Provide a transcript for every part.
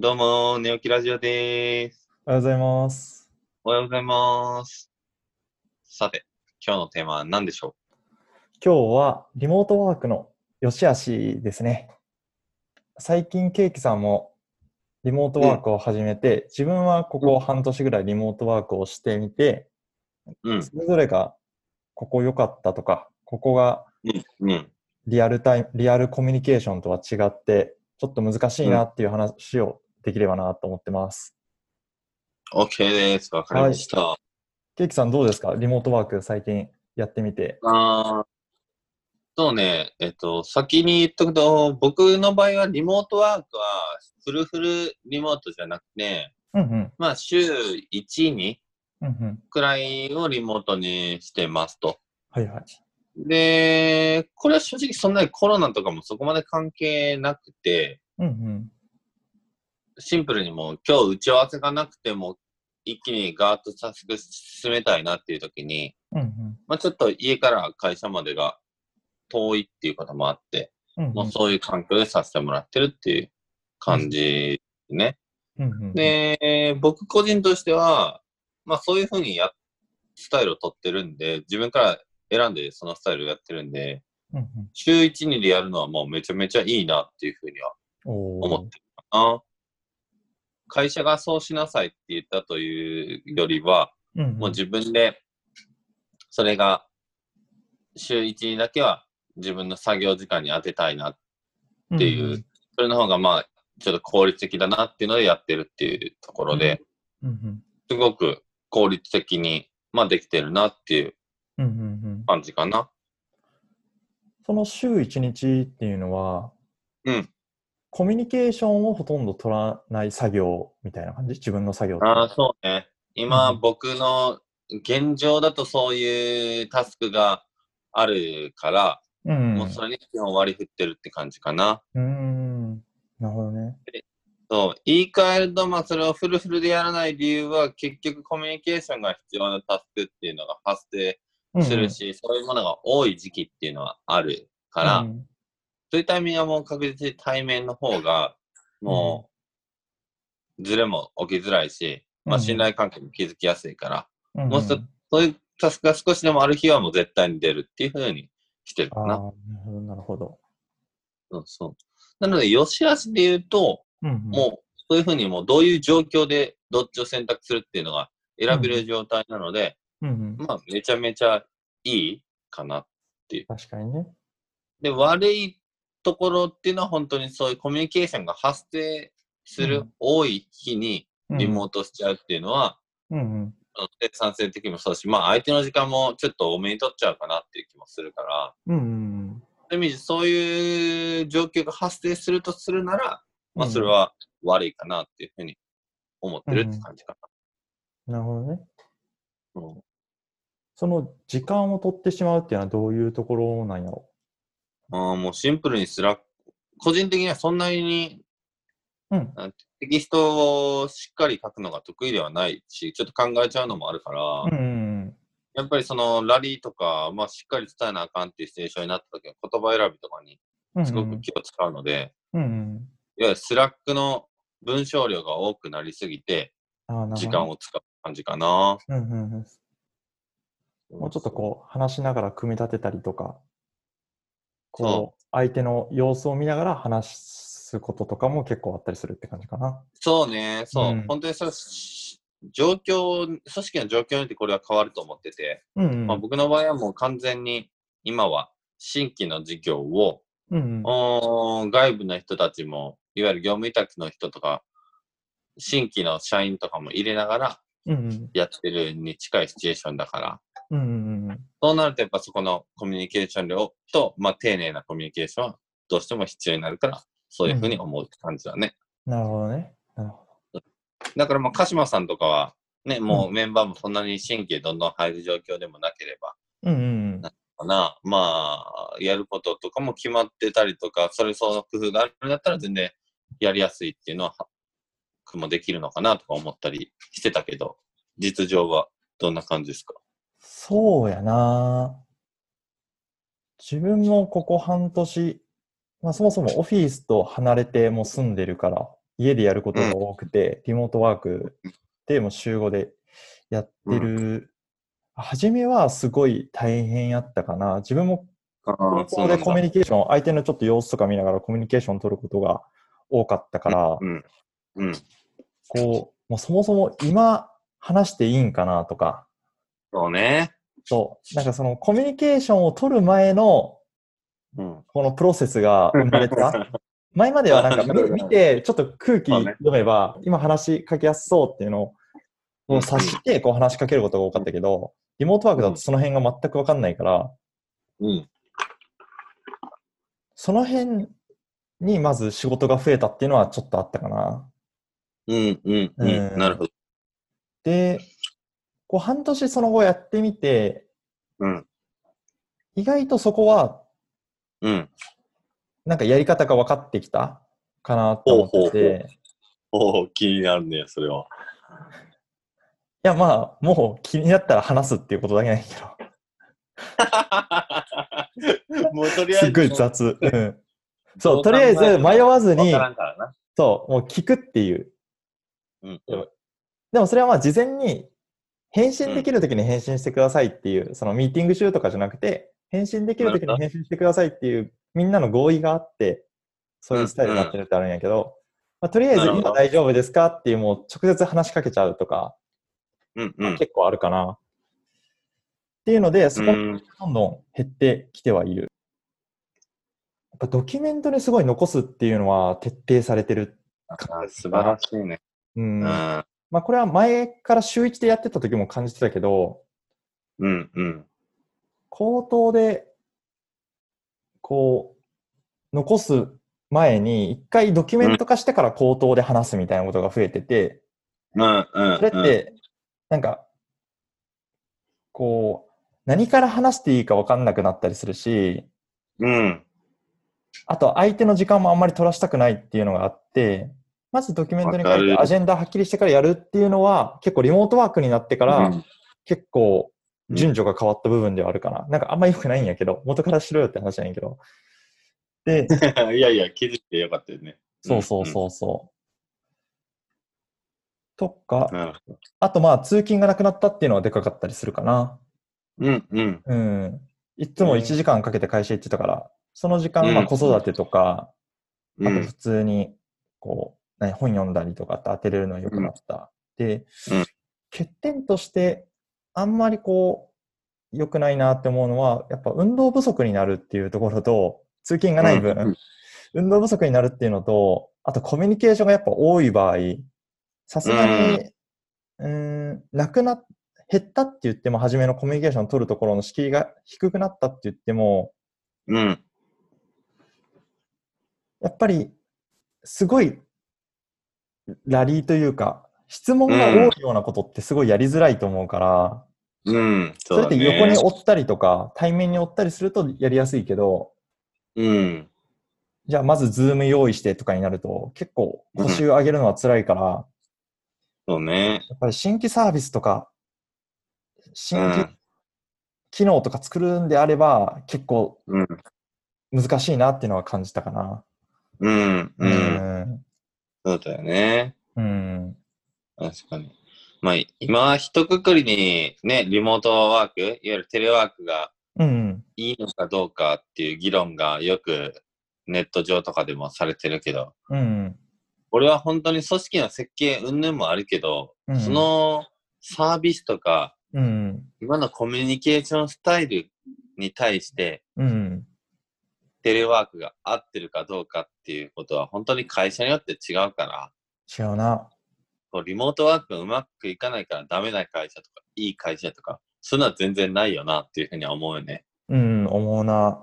どうも、寝起きラジオです。おはようございます。おはようございます。さて、今日のテーマは何でしょ今日はリモートワークの良し悪しですね。最近ケーキさんもリモートワークを始めて、自分はここ半年ぐらいリモートワークをしてみて、ううん、それぞれがここ良かったとか、ここがうん、うん。リアルタイム、リアルコミュニケーションとは違って、ちょっと難しいなっていう話をできればなと思ってます。OK です。わかりました。ケーキさんどうですか？リモートワーク最近やってみて。あーそうね、えっと、先に言っとくと、僕の場合はリモートワークはフルフルリモートじゃなくて、うんうん。まあ週1、2うんうん。くらいをリモートにしてますと。はいはい。で、これは正直そんなにコロナとかもそこまで関係なくて、うんうん。シンプルにもう今日打ち合わせがなくても一気にガーッとタスク進めたいなっていう時に、うんうん。まあちょっと家から会社までが遠いっていうこともあって、うんうんもうそういう環境でさせてもらってるっていう感じね。うんうん。で、僕個人としては、まあそういうふうにや、スタイルを取ってるんで、自分から選んでそのスタイルをやってるんで、うんうん週1、2でやるのはもうめちゃめちゃいいなっていうふうには思ってるかな。会社がそうしなさいって言ったというよりは、うんうん。もう自分で、それが週1にだけは自分の作業時間に当てたいなっていう、それの方がまあ、ちょっと効率的だなっていうのでやってるっていうところで、うんうん。すごく効率的に、まあできてるなっていううんうんうん。感じかな。その週1日っていうのは、うん。コミュニケーションをほとんど取らない作業みたいな感じ？自分の作業ああ、そうね。今、うん僕の現状だとそういうタスクがあるから、うんもうそれに基本割り振ってるって感じかな。うーん。なるほどね。そう、言い換えると、まあ、それをフルフルでやらない理由は、結局コミュニケーションが必要なタスクっていうのが発生するし、そういうものが多い時期っていうのはあるから、うんそういうタイミングはもう確実に対面の方が、もう、ズレも起きづらいし、まあ、うん信頼関係も築きやすいから、うんうんもうそそういうタスクが少しでもある日はもう絶対に出るっていうふうにしてるかな。なるほど。そうそう。なので、よしあしで言うと、うんうんもう、そういうふうにもうどういう状況でどっちを選択するっていうのが選べる状態なので、うんうんまあ、めちゃめちゃいいかな。確かにね。で、悪いところっていうのは本当にそういうコミュニケーションが発生するうん。多い日にリモートしちゃうっていうのは、うんうん。生産性的にもそうだし、まあ相手の時間もちょっと多めに取っちゃうかなっていう気もするから、うんうんそういうそういう状況が発生するとするなら、まあうん。それは悪いかなっていうふうに思ってるって感じかな。るほどね。な。うん。その時間を取ってしまうっていうのはどういうところなんやろあーもうシンプルに Slack、個人的にはそんなにうん。テキストをしっかり書くのが得意ではないし、ちょっと考えちゃうのもあるから、うんうんやっぱりそのラリーとか、まあしっかり伝えなあかんっていうシチュエーションになった時は言葉選びとかにうん。すごく気を使うので、うんうん。いわゆる Slack の文章量が多くなりすぎて。時間を使う感じかな。うんうんうん。もうちょっとこう、話しながら組み立てたりとか、こう、相手の様子を見ながら話すこととかも結構あったりするって感じかな。そうね、そう、うん本当にそ状況、組織の状況によってこれは変わると思ってて、うんうん。まあ、僕の場合はもう完全に今は新規の事業を、うんうん。外部の人たちも、いわゆる業務委託の人とか、新規の社員とかも入れながら。やってるに近いシチュエーションだから、うんうんうん。そうなるとやっぱそこのコミュニケーション量と、まあ丁寧なコミュニケーションはどうしても必要になるから、そういうふうに思うって感じだね。なるほどね。なるほだからまあ鹿島さんとかは、ね、もうメンバーもそんなに新規でどんどん入る状況でもなければ、ど。うんうんうん。かな、まあ、やることとかも決まってたりとか、それその工夫があるんだったら全然やりやすいっていうのは、もできるのかなとか思ったりしてたけど、実情はどんな感じですか？そうやな自分もここ半年、まあそもそもオフィスと離れてもう住んでるから、家でやることが多くて、リモートワークでもう週5でやってる。初めはすごい大変やったかな。自分もそうなんだ校でコミュニケーション、相手のちょっと様子とか見ながらコミュニケーションを取ることが多かったから、うん。うん。こう、もうそもそも今話していいんかなとか、そうね。そう、なんかそのコミュニケーションを取る前のうん。このプロセスが生まれた。前まではなんか見見て、ちょっと空気読めば、今話しかけやすそうっていうのを察してこう話しかけることが多かったけど、リモートワークだとその辺が全くわかんないから、うん。その辺にまず仕事が増えたっていうのはちょっとあったかな。うん。うん。ううんん。なるほど。で、こう半年その後やってみて、うん。意外とそこはうん。なんかやり方が分かってきたかなと思ってて、おお、気になるね、それは。いやまあ、もう気になったら話すっていうことだけないけど、もうとりあえず。すっごい雑。うん。そう、とりあえず迷わずに。そう、もう聞くっていう。うん。でもそれはまあ事前に返信できるときに返信してくださいっていう、そのミーティング中とかじゃなくて、返信できるときに返信してくださいっていう、みんなの合意があって、そういうスタイルになってるってあるんやけど、まあ、とりあえず今大丈夫ですかっていうもう直接話しかけちゃうとか、うん。うん。結構あるかな。っていうので、そこうん。どんどん減ってきてはいる。やっぱドキュメントにすごい残すっていうのは徹底されてる。あ素晴らしいね。うん。うん。まあこれは前から週1でやってた時も感じてたけど、うん。うん。口頭で、こう、残す前に、一回ドキュメント化してから口頭で話すみたいなことが増えてて、うん。うん。それって、なんか、こう、何から話していいか分かんなくなったりするし、うん。あと相手の時間もあんまり取らしたくないっていうのがあって、まずドキュメントに書いてアジェンダはっきりしてからやるっていうのは、結構リモートワークになってから、うん結構順序が変わった部分ではあるかな。なんかあんま良くないんやけど、元からしろよって話なんやけど。で、いやいや、気づいてよかったよね。そうそうそうそう。とかあとまあ通勤がなくなったっていうのはでかかったりするかな。うん。うん。うん。いつも1時間かけて会社行ってたから、その時間、うんまあ子育てとか、うんあと普。通に、こう、何本読んだりとかって当てれるのは良くなった。で、うん欠点として、あんまりこう、良くないなって思うのは、やっぱ運動不足になるっていうところと、通勤がない分、うん運動不足になるっていうのと、あとコミュニケーションがやっぱ多い場合、さすがに、うーん、なくな、減ったって言っても、初めのコミュニケーションを取るところの敷居が低くなったって言っても、うん。やっぱり、すごい、ラリーというか、質問が多いようなことってすごいやりづらいと思うから、うん。それって横に追ったりとか、対面に追ったりするとやりやすいけど、うん。じゃあまずズーム用意してとかになると、結構腰を上げるのは辛いから、そうね。やっぱり新規サービスとか、新規うん。機能とか作るんであれば、結構うん。難しいなっていうのは感じたかな。うん。う。うんん。そうだよね。うん。確かに。まあ、今、一括りにね、リモートワーク、いわゆるテレワークがうん。いいのかどうかっていう議論がよくネット上とかでもされてるけど、うん。俺は本当に組織の設計云々もあるけど、うんそのサービスとか、うん。今のコミュニケーションスタイルに対して、うん。テレワークが合ってるかどうかっていうことは本当に会社によって違うから、違うな。こうリモートワークがうまくいかないからダメな会社とか、いい会社とか、そういうのは全然ないよなっていうふうには思うよね。うん、思うな。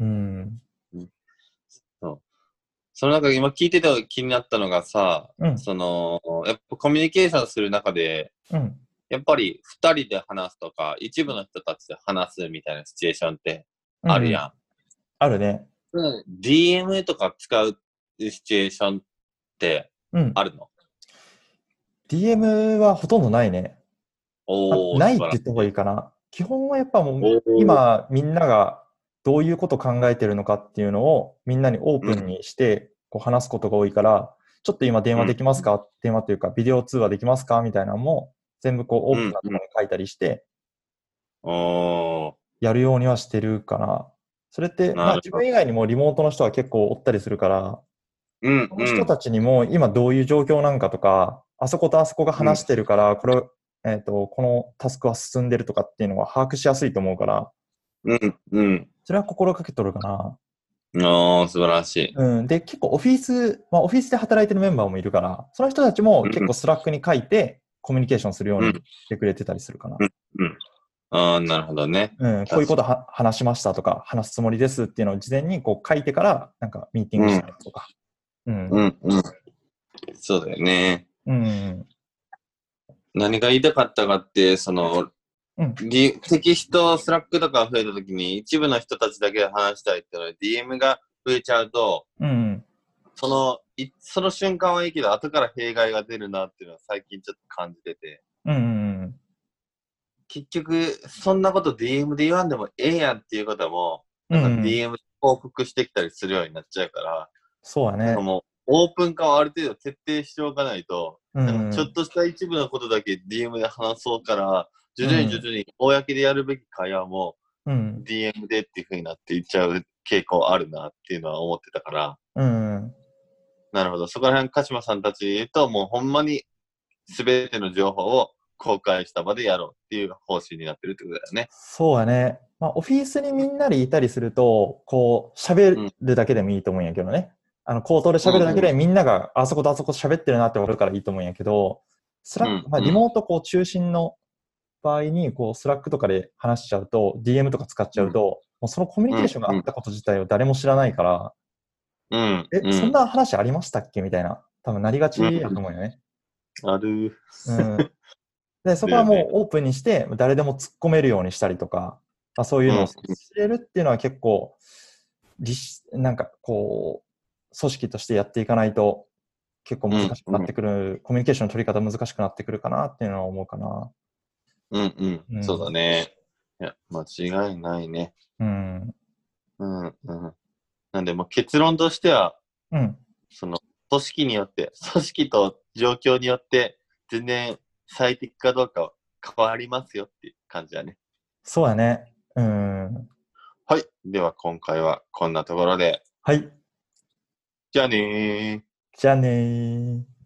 うん。そう。その中で今聞いてて気になったのがさ、うん。その、やっぱコミュニケーションする中で、うん。やっぱり二人で話すとか、一部の人たちで話すみたいなシチュエーションってあるやん。あるね。うん、DM とか使うシチュエーションってうん。あるの？DM はほとんどないね。おないって言った方がいいかな。基本はやっぱもう、今、みんながどういうこと考えてるのかっていうのをみんなにオープンにしてこう話すことが多いから、ちょっと今電話できますか、電話というか、ビデオ通話できますか？みたいなのも、全部こう、オープンなところに書いたりして。やるようにはしてるかな。それって、まあ自分以外にもリモートの人は結構おったりするから、うん、この人たちにも今どういう状況なんかとか、あそことあそこが話してるから、これ、えっ、と、このタスクは進んでるとかっていうのは把握しやすいと思うから、うん、うん。それは心がけとるかな。おー、素晴らしい。うん。で、結構オフィス、まあオフィスで働いてるメンバーもいるから、その人たちも結構 Slack に書いてコミュニケーションするようにしてくれてたりするかな。あー、なるほどね。うん。こういうことは話しましたとか、話すつもりですっていうのを事前にこう書いてから、なんかミーティングしたりとか。うん。うん、うん。そうだよね。うん。何が言いたかったかって、その、うんリテキスト、 Slack とか増えたときに、一部の人たちだけで話したいっていうのは、DM が増えちゃうと、うん。その、いその瞬間はいいけど、後から弊害が出るなっていうのは最近ちょっと感じてて、うん。うん。結局、そんなこと DM で言わんでもええやんっていうことも、うん。なんか DM で報告してきたりするようになっちゃうから、そうだねなんか。もう、オープン化をある程度徹底しておかないと、うんちょっとした一部のことだけ DM で話そうから、徐々に徐々に公でやるべき会話もうん。DM でっていう風になっていっちゃう傾向あるなっていうのは思ってたから、うん。なるほど。そこら辺、鹿島さんたちと、もうほんまに全ての情報を公開した場でやろうっていう方針になってるってことだよね。そうやね。まあ、オフィスにみんなでいたりすると、こう、喋るだけでもいいと思うんやけどね。あの、口頭で喋るだけでみんながあそことあそこ喋ってるなって分かるからいいと思うんやけど、 Slack、まあ、うんうんリモートこう中心の場合に、こう、 Slack とかで話しちゃうと、DM とか使っちゃうと、もうそのコミュニケーションがあったこと自体を誰も知らないから、うん。え、うん、そんな話ありましたっけ？みたいな、多分なりがちやと思うよね。ある。うん。で、そこはもうオープンにして、誰でも突っ込めるようにしたりとか、まあ、そういうのを知れるっていうのは結構、なんかこう、組織としてやっていかないと結構難しくなってくる、コミュニケーションの取り方難しくなってくるかなっていうのは思うかな。うんうん。うんそうだね。いや、間違いないね。うん。うんうん。なんで、もう結論としては、うん。その、組織によって、組織と状況によって、全然最適かどうかは変わりますよっていう感じだね。そうやね。うん。はい。では今回はこんなところで。はい。じゃあねー。じゃあねー。